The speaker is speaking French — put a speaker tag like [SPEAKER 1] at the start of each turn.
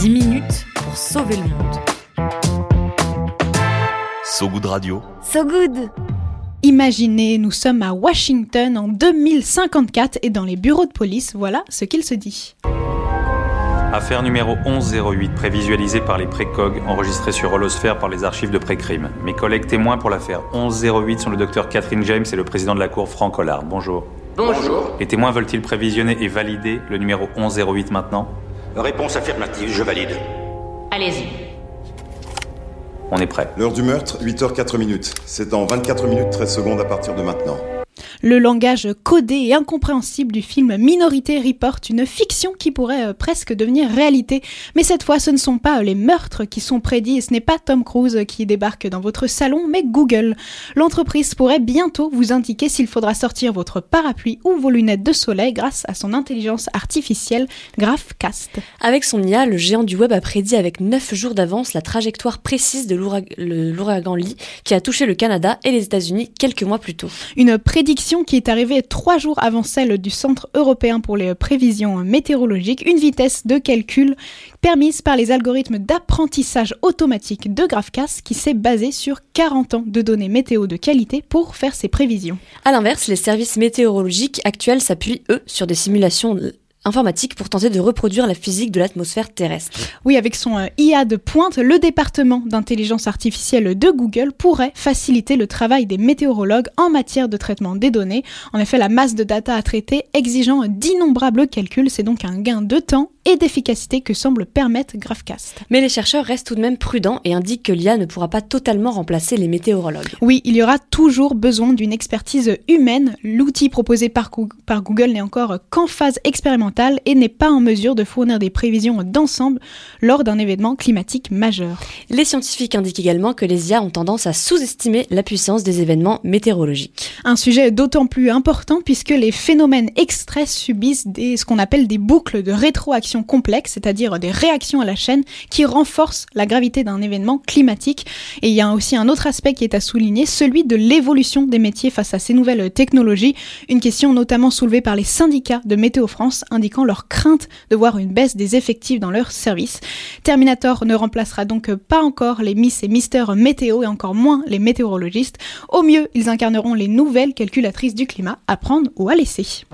[SPEAKER 1] 10 minutes pour sauver le monde.
[SPEAKER 2] So Good Radio.
[SPEAKER 1] So good
[SPEAKER 3] Imaginez, nous sommes à Washington en 2054 et dans les bureaux de police, voilà ce qu'il se dit.
[SPEAKER 4] Affaire numéro 1108, prévisualisée par les précogs, enregistrée sur Holosphère par les archives de pré-crime. Mes collègues témoins pour l'affaire 1108 sont le docteur Catherine James et le président de la cour Frank Hollard. Bonjour.
[SPEAKER 5] Bonjour.
[SPEAKER 4] Les témoins veulent-ils prévisionner et valider le numéro 1108 maintenant?
[SPEAKER 5] Réponse affirmative, je valide.
[SPEAKER 6] Allez-y.
[SPEAKER 4] On est prêt.
[SPEAKER 7] L'heure du meurtre, 8h04 minutes. C'est dans 24 minutes 13 secondes à partir de maintenant.
[SPEAKER 3] Le langage codé et incompréhensible du film Minorité Report, une fiction qui pourrait euh, presque devenir réalité. Mais cette fois, ce ne sont pas euh, les meurtres qui sont prédits et ce n'est pas Tom Cruise qui débarque dans votre salon, mais Google. L'entreprise pourrait bientôt vous indiquer s'il faudra sortir votre parapluie ou vos lunettes de soleil grâce à son intelligence artificielle GraphCast.
[SPEAKER 8] Avec son IA, le géant du web a prédit avec 9 jours d'avance la trajectoire précise de l'ouragan Lee qui a touché le Canada et les États-Unis quelques mois plus tôt.
[SPEAKER 3] Une prédiction qui est arrivée trois jours avant celle du Centre européen pour les prévisions météorologiques, une vitesse de calcul permise par les algorithmes d'apprentissage automatique de GraphCast qui s'est basé sur 40 ans de données météo de qualité pour faire ses prévisions.
[SPEAKER 8] A l'inverse, les services météorologiques actuels s'appuient, eux, sur des simulations informatiques pour tenter de reproduire la physique de l'atmosphère terrestre.
[SPEAKER 3] Oui, avec son euh, IA de pointe, le département d'intelligence artificielle de Google pourrait faciliter le travail des météorologues en matière de traitement des données. En effet, la masse de data à traiter exigeant d'innombrables calculs, c'est donc un gain de temps et d'efficacité que semble permettre GraphCast.
[SPEAKER 8] Mais les chercheurs restent tout de même prudents et indiquent que l'IA ne pourra pas totalement remplacer les météorologues.
[SPEAKER 3] Oui, il y aura toujours besoin d'une expertise humaine. L'outil proposé par, Goo- par Google n'est encore qu'en phase expérimentale et n'est pas en mesure de fournir des prévisions d'ensemble lors d'un événement climatique majeur.
[SPEAKER 8] Les scientifiques indiquent également que les IA ont tendance à sous-estimer la puissance des événements météorologiques.
[SPEAKER 3] Un sujet d'autant plus important puisque les phénomènes extraits subissent des, ce qu'on appelle des boucles de rétroaction complexes, c'est-à-dire des réactions à la chaîne qui renforcent la gravité d'un événement climatique. Et il y a aussi un autre aspect qui est à souligner, celui de l'évolution des métiers face à ces nouvelles technologies. Une question notamment soulevée par les syndicats de Météo France indiquant leur crainte de voir une baisse des effectifs dans leurs services. Terminator ne remplacera donc pas encore les Miss et Mister Météo et encore moins les météorologistes. Au mieux, ils incarneront les nouvelles calculatrices du climat à prendre ou à laisser.